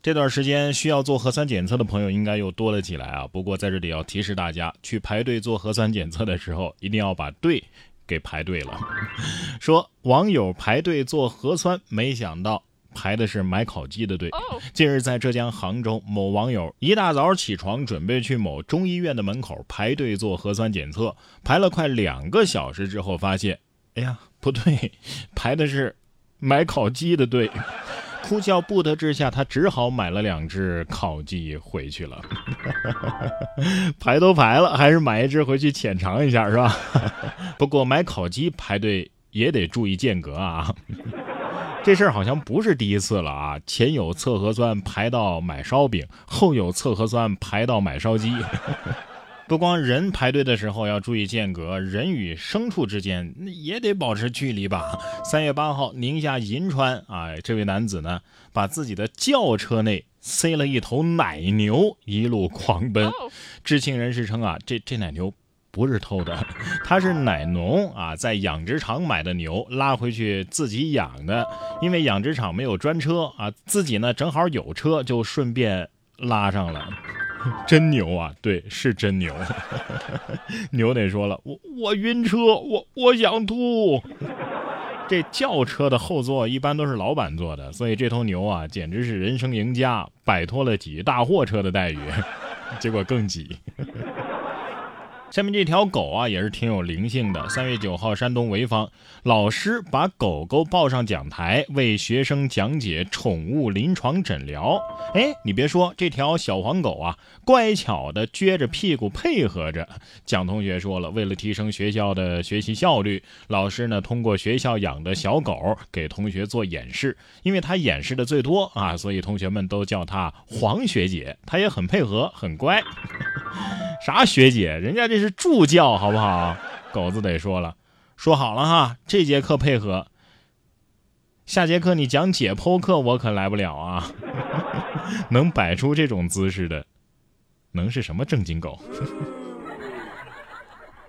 这段时间需要做核酸检测的朋友应该又多了起来啊。不过在这里要提示大家，去排队做核酸检测的时候，一定要把队给排对了。说网友排队做核酸，没想到排的是买烤鸡的队。近日在浙江杭州，某网友一大早起床，准备去某中医院的门口排队做核酸检测，排了快两个小时之后，发现，哎呀，不对，排的是买烤鸡的队。哭笑不得之下，他只好买了两只烤鸡回去了。排都排了，还是买一只回去浅尝一下，是吧？不过买烤鸡排队也得注意间隔啊。这事儿好像不是第一次了啊！前有测核酸排到买烧饼，后有测核酸排到买烧鸡。不光人排队的时候要注意间隔，人与牲畜之间也得保持距离吧。三月八号，宁夏银川啊，这位男子呢，把自己的轿车内塞了一头奶牛，一路狂奔。知情人士称啊，这这奶牛不是偷的，他是奶农啊，在养殖场买的牛，拉回去自己养的。因为养殖场没有专车啊，自己呢正好有车，就顺便拉上了。真牛啊！对，是真牛。牛得说了，我我晕车，我我想吐。这轿车的后座一般都是老板坐的，所以这头牛啊，简直是人生赢家，摆脱了挤大货车的待遇，结果更挤。下面这条狗啊，也是挺有灵性的。三月九号，山东潍坊老师把狗狗抱上讲台，为学生讲解宠物临床诊疗。哎，你别说，这条小黄狗啊，乖巧的撅着屁股配合着。蒋同学说了，为了提升学校的学习效率，老师呢通过学校养的小狗给同学做演示。因为他演示的最多啊，所以同学们都叫他黄学姐。他也很配合，很乖。啥学姐？人家这是助教，好不好？狗子得说了，说好了哈，这节课配合，下节课你讲解剖课，我可来不了啊。能摆出这种姿势的，能是什么正经狗？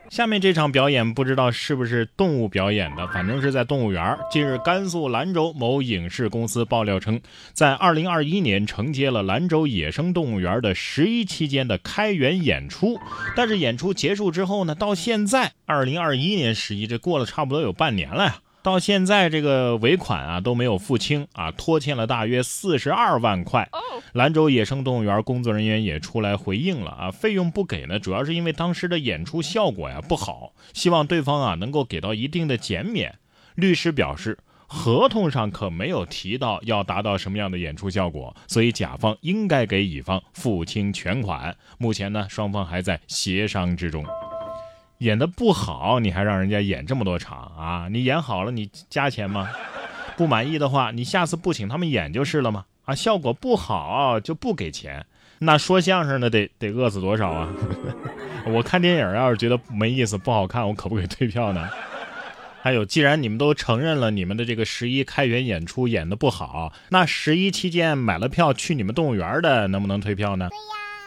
下面这场表演不知道是不是动物表演的，反正是在动物园。近日，甘肃兰州某影视公司爆料称，在二零二一年承接了兰州野生动物园的十一期间的开园演出，但是演出结束之后呢，到现在二零二一年十一，这过了差不多有半年了呀。到现在这个尾款啊都没有付清啊，拖欠了大约四十二万块。兰州野生动物园工作人员也出来回应了啊，费用不给呢，主要是因为当时的演出效果呀不好，希望对方啊能够给到一定的减免。律师表示，合同上可没有提到要达到什么样的演出效果，所以甲方应该给乙方付清全款。目前呢，双方还在协商之中。演的不好，你还让人家演这么多场啊？你演好了，你加钱吗？不满意的话，你下次不请他们演就是了吗？啊，效果不好就不给钱，那说相声的得得饿死多少啊？我看电影要是觉得没意思、不好看，我可不可以退票呢？还有，既然你们都承认了你们的这个十一开园演出演的不好，那十一期间买了票去你们动物园的，能不能退票呢？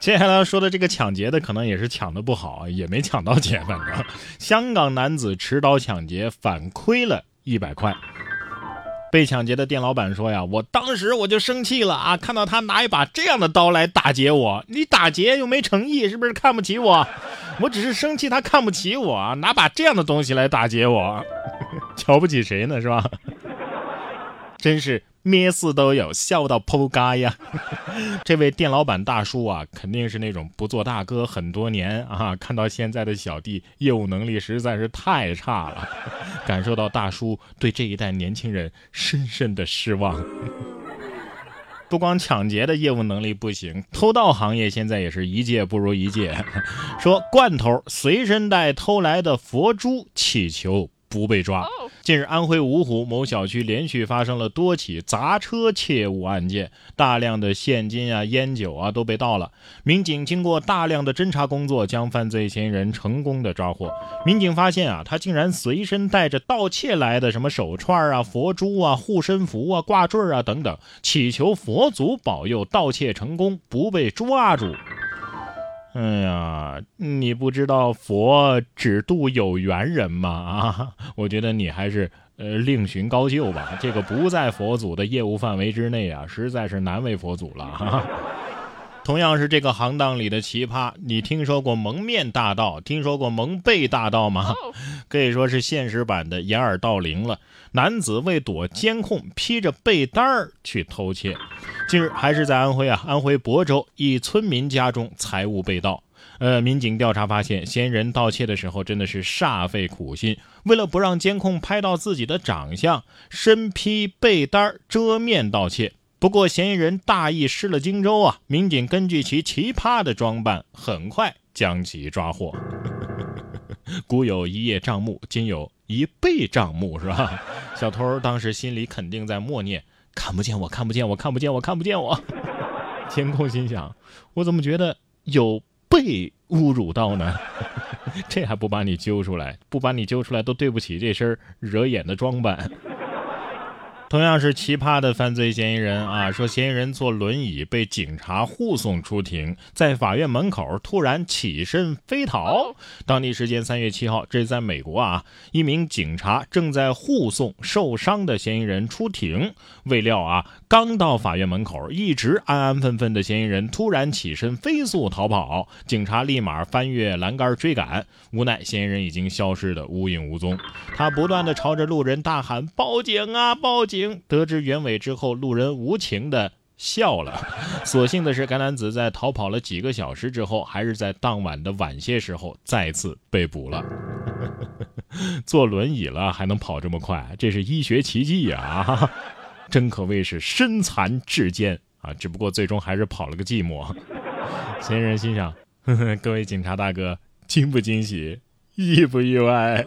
接下来说的这个抢劫的，可能也是抢的不好，也没抢到钱。反正香港男子持刀抢劫，反亏了一百块。被抢劫的店老板说呀：“我当时我就生气了啊，看到他拿一把这样的刀来打劫我，你打劫又没诚意，是不是看不起我？我只是生气他看不起我，拿把这样的东西来打劫我，瞧不起谁呢？是吧？真是。”咩事都有，笑到扑街呀！这位店老板大叔啊，肯定是那种不做大哥很多年啊，看到现在的小弟业务能力实在是太差了，感受到大叔对这一代年轻人深深的失望。不光抢劫的业务能力不行，偷盗行业现在也是一届不如一届。说罐头随身带偷来的佛珠，祈求不被抓。近日，安徽芜湖某小区连续发生了多起砸车窃物案件，大量的现金啊、烟酒啊都被盗了。民警经过大量的侦查工作，将犯罪嫌疑人成功的抓获。民警发现啊，他竟然随身带着盗窃来的什么手串啊、佛珠啊、护身符啊、挂坠啊等等，祈求佛祖保佑盗窃成功，不被抓住。哎呀，你不知道佛只度有缘人吗？啊，我觉得你还是呃，另寻高就吧。这个不在佛祖的业务范围之内啊，实在是难为佛祖了。哈。同样是这个行当里的奇葩，你听说过蒙面大盗，听说过蒙被大盗吗？可以说是现实版的掩耳盗铃了。男子为躲监控，披着被单儿去偷窃。近日还是在安徽啊，安徽亳州一村民家中财物被盗。呃，民警调查发现，嫌疑人盗窃的时候真的是煞费苦心，为了不让监控拍到自己的长相，身披被单遮面盗窃。不过，嫌疑人大意失了荆州啊！民警根据其奇葩的装扮，很快将其抓获。古有一叶障目，今有一倍障目，是吧？小偷当时心里肯定在默念：“看不见我，看不见我，看不见我，看不见我。”监控心想：“我怎么觉得有被侮辱到呢？这还不把你揪出来？不把你揪出来，都对不起这身惹眼的装扮。”同样是奇葩的犯罪嫌疑人啊，说嫌疑人坐轮椅被警察护送出庭，在法院门口突然起身飞逃。当地时间三月七号，这是在美国啊，一名警察正在护送受伤的嫌疑人出庭，未料啊，刚到法院门口，一直安安分分的嫌疑人突然起身飞速逃跑，警察立马翻越栏杆追赶，无奈嫌疑人已经消失的无影无踪，他不断的朝着路人大喊：“报警啊，报警！”得知原委之后，路人无情的笑了。所幸的是，该男子在逃跑了几个小时之后，还是在当晚的晚些时候再次被捕了。坐轮椅了还能跑这么快，这是医学奇迹呀！真可谓是身残志坚啊！只不过最终还是跑了个寂寞。嫌疑人心想：各位警察大哥，惊不惊喜，意不意外？